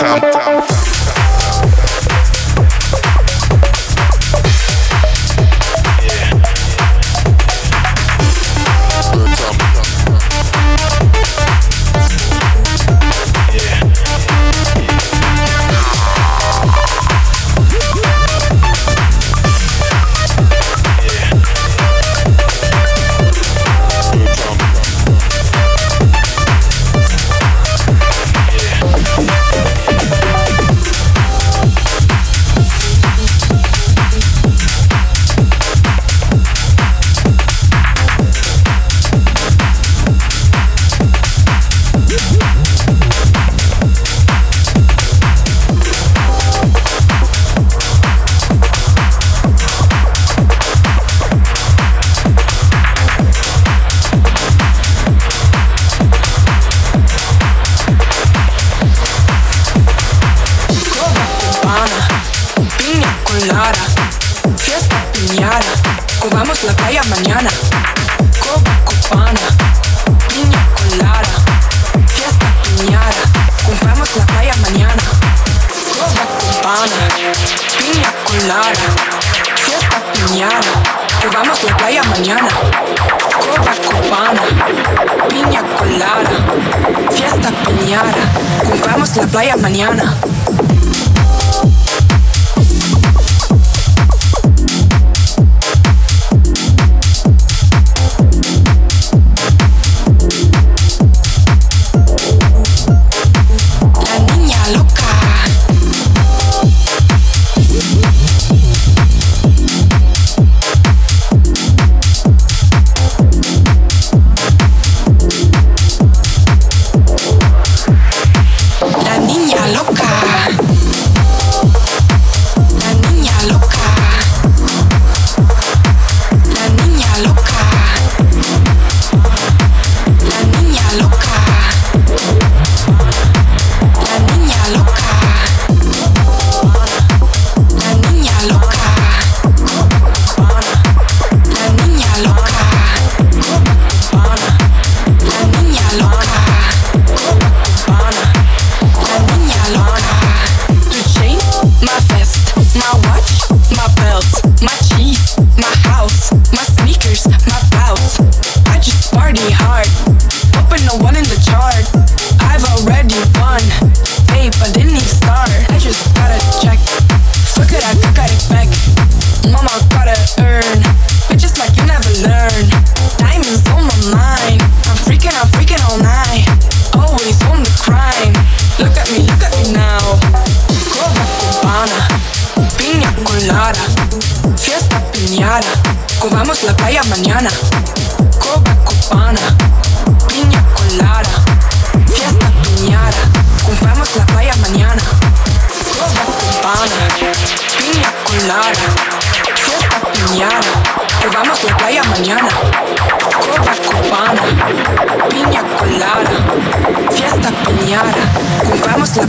time. time, time.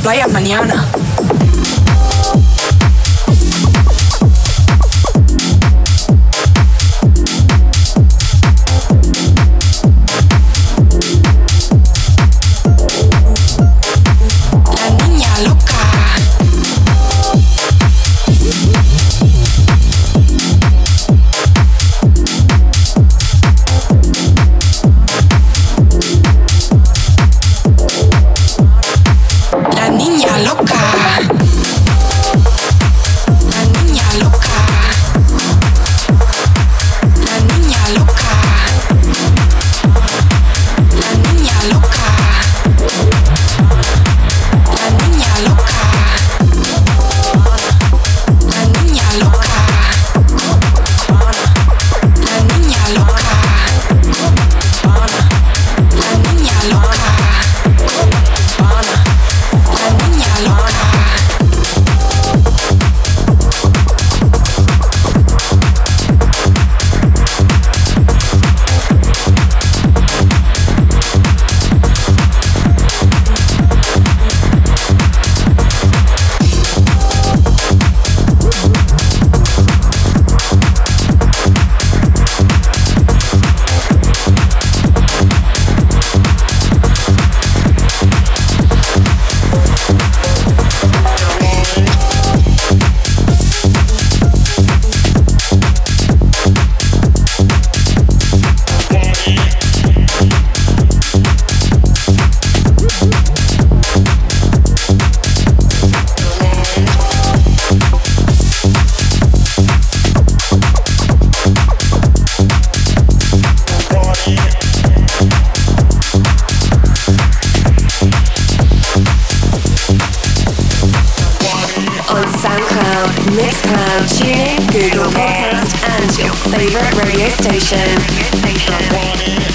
playa mañana. favorite radio station.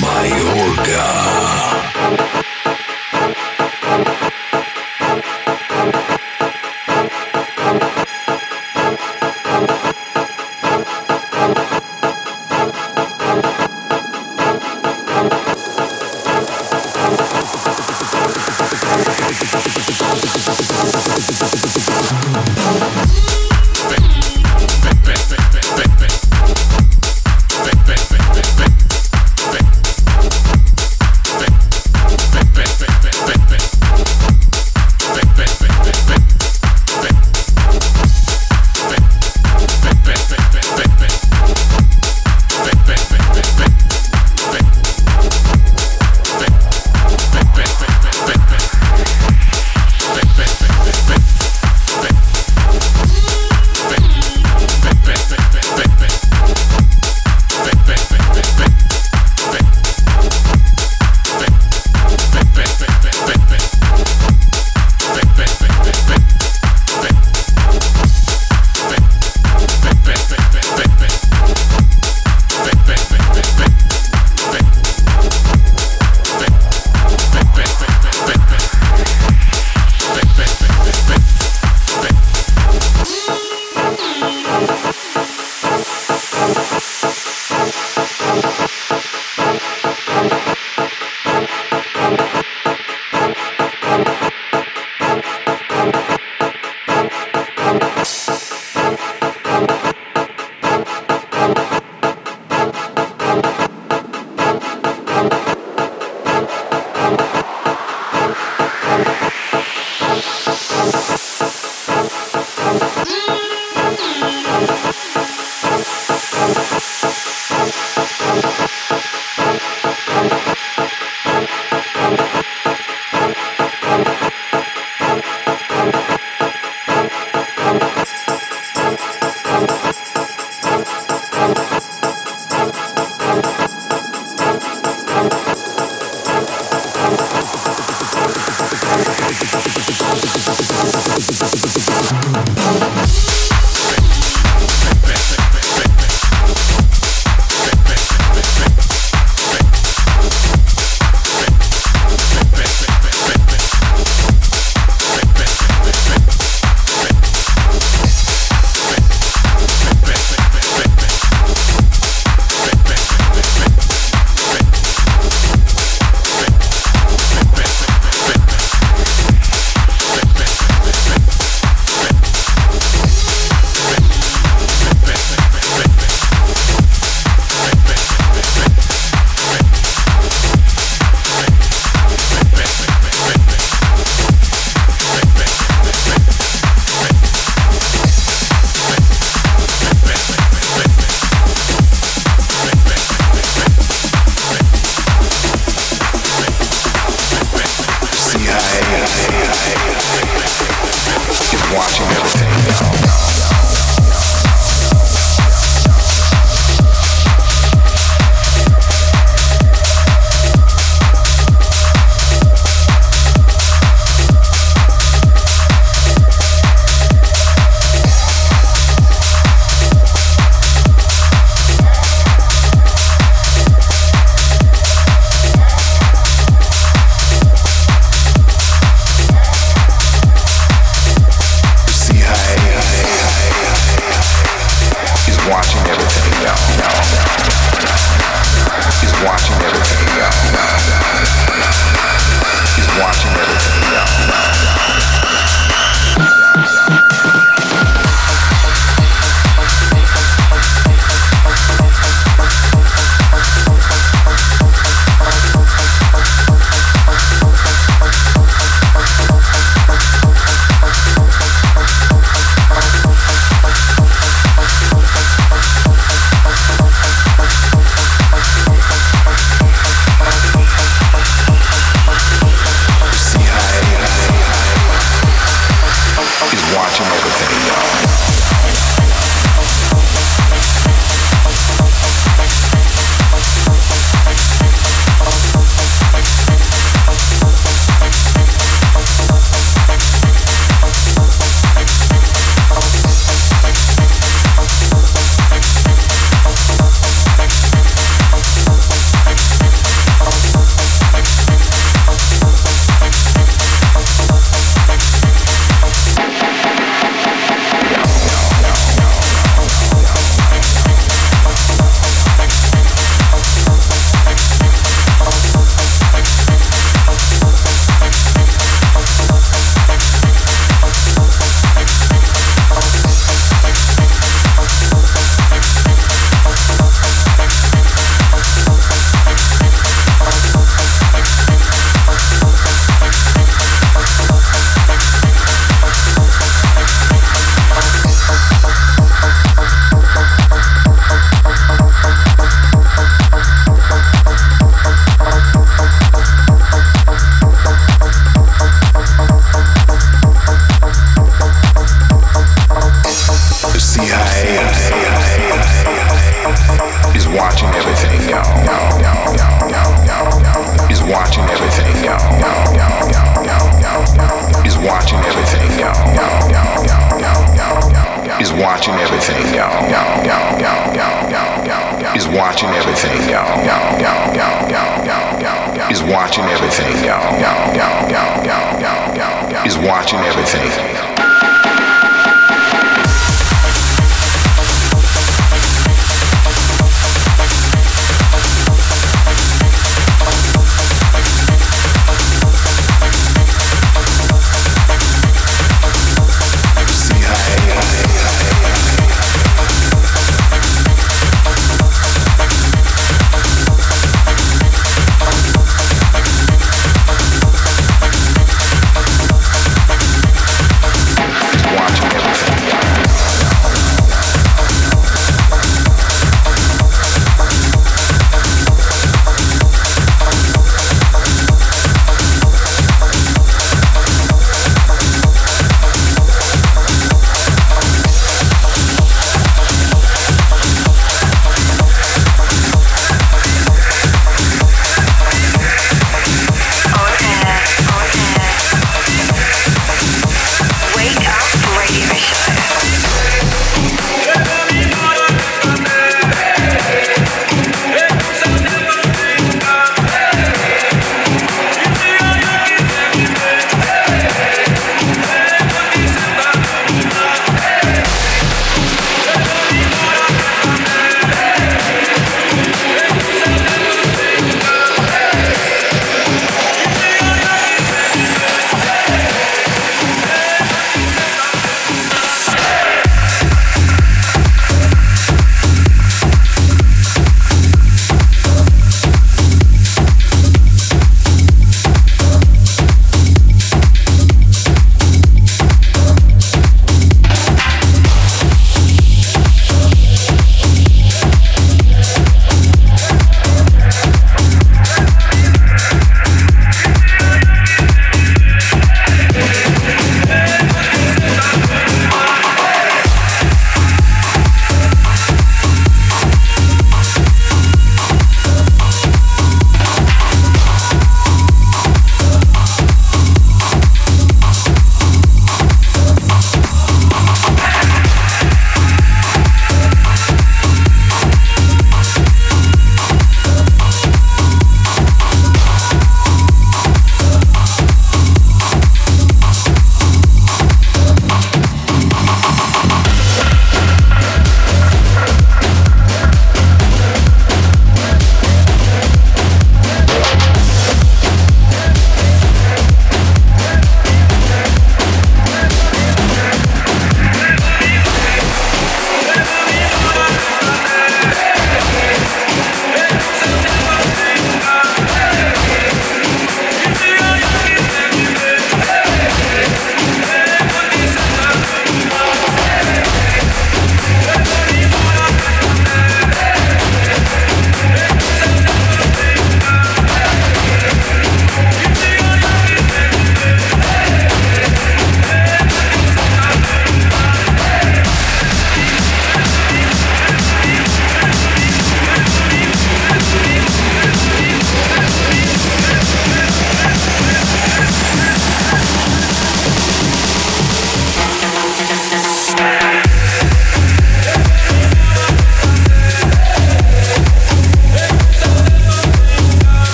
Coqui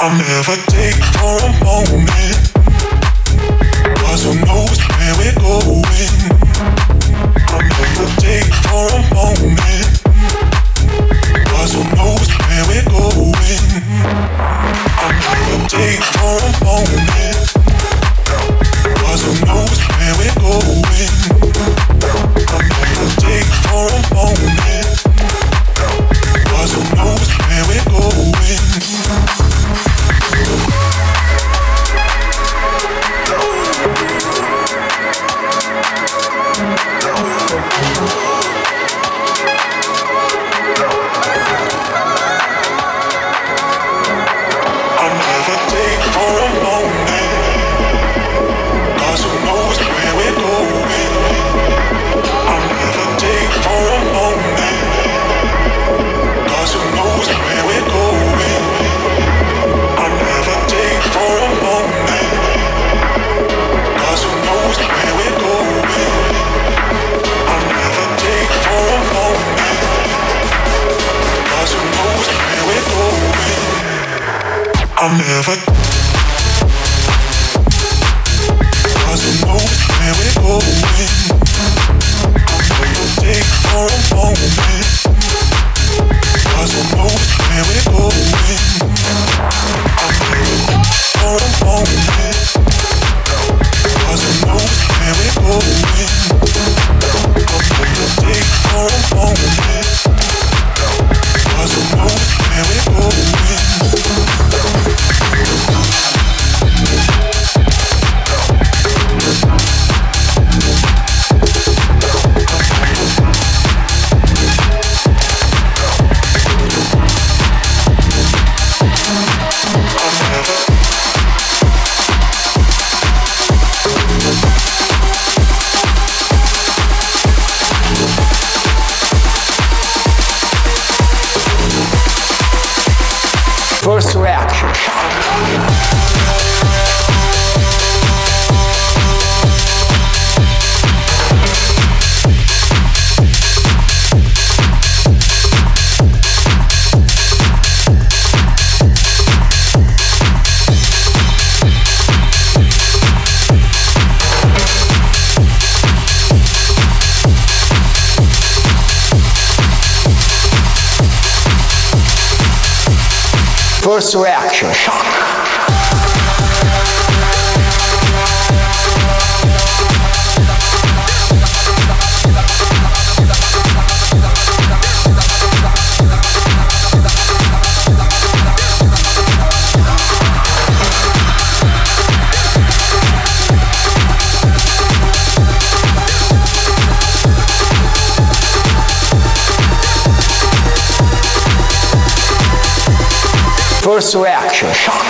I'll never take for a moment. Cause who knows where we're going? I'll never take for a moment. Cause who knows where we're going? I'll never take for a moment. Cause who knows where we're going? I'll never take for a moment. Cause who knows where we're going? I'm never isso a first reaction shock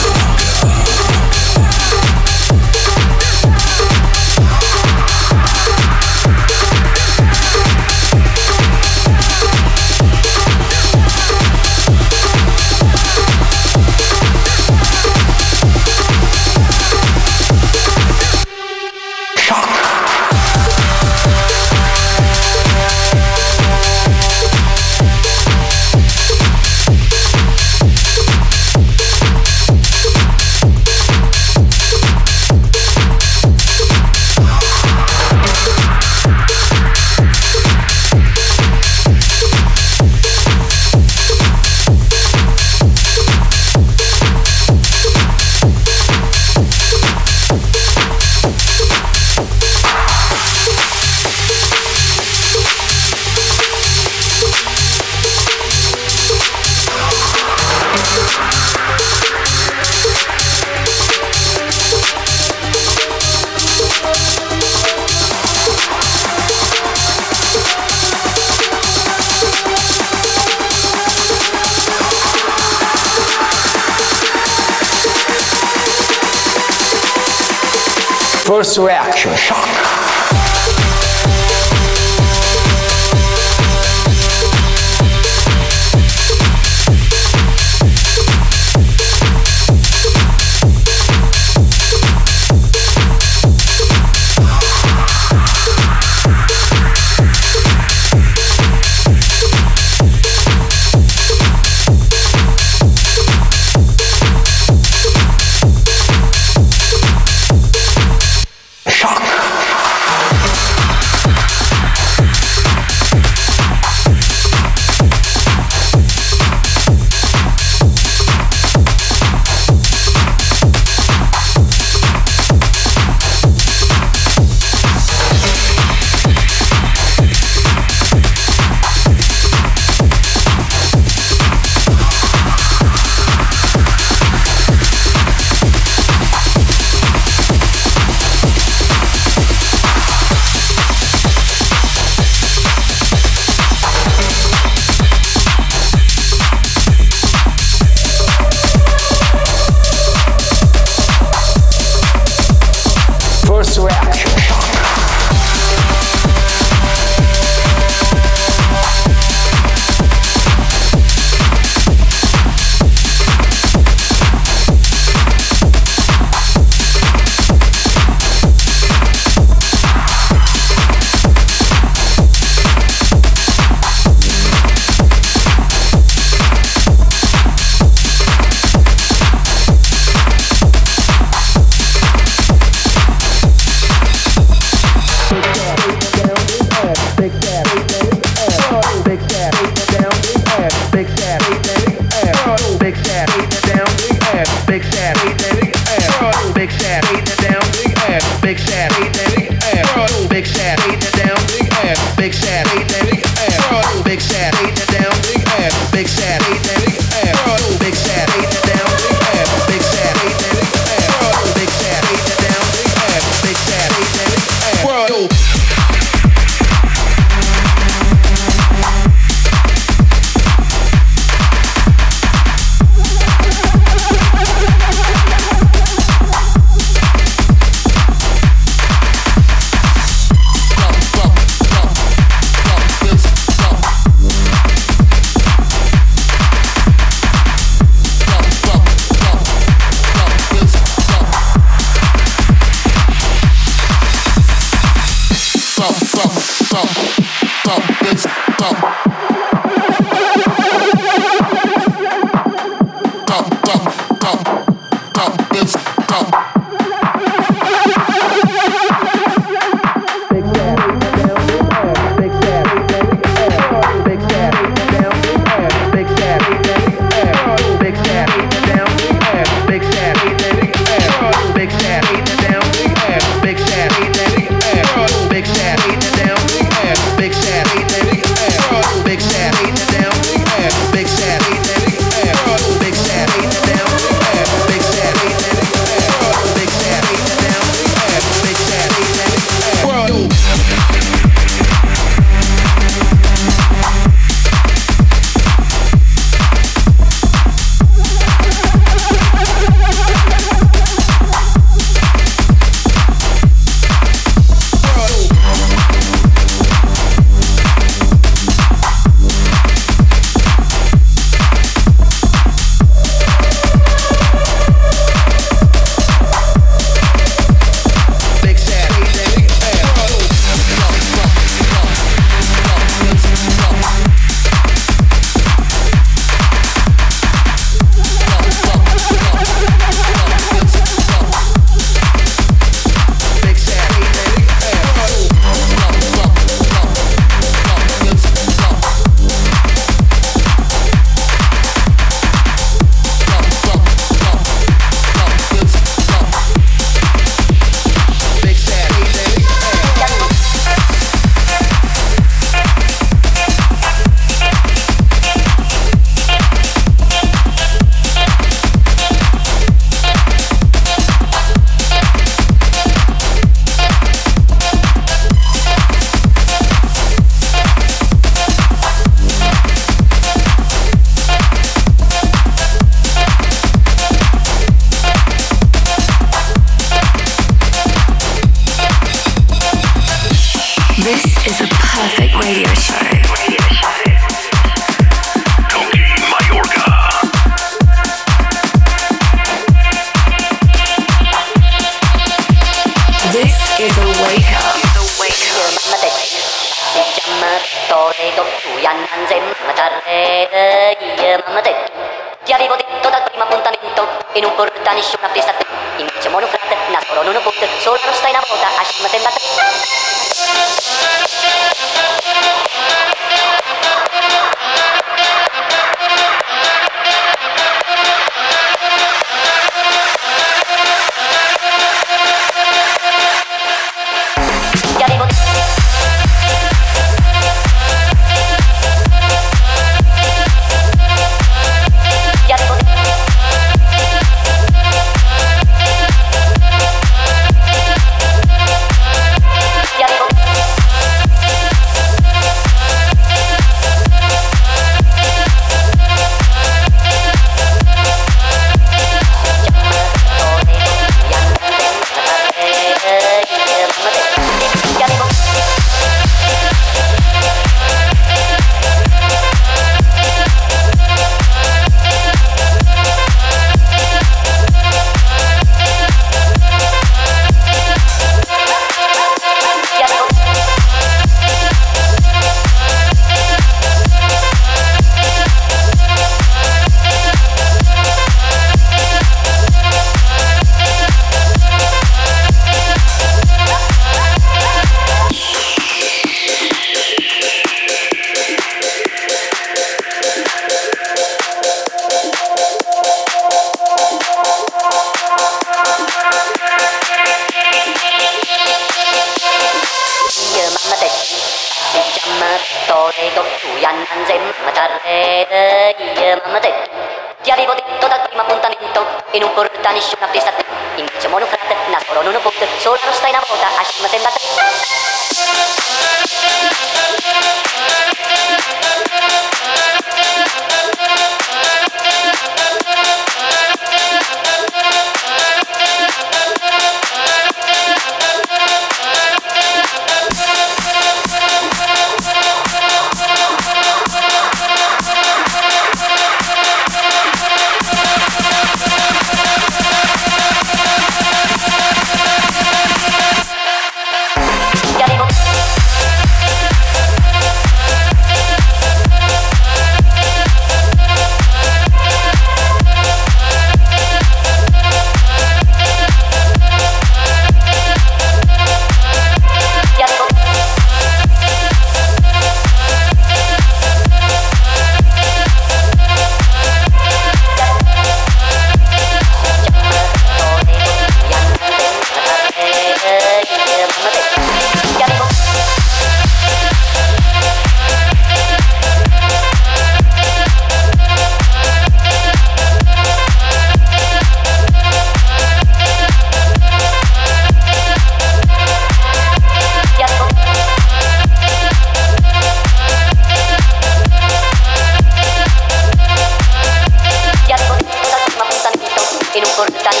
Your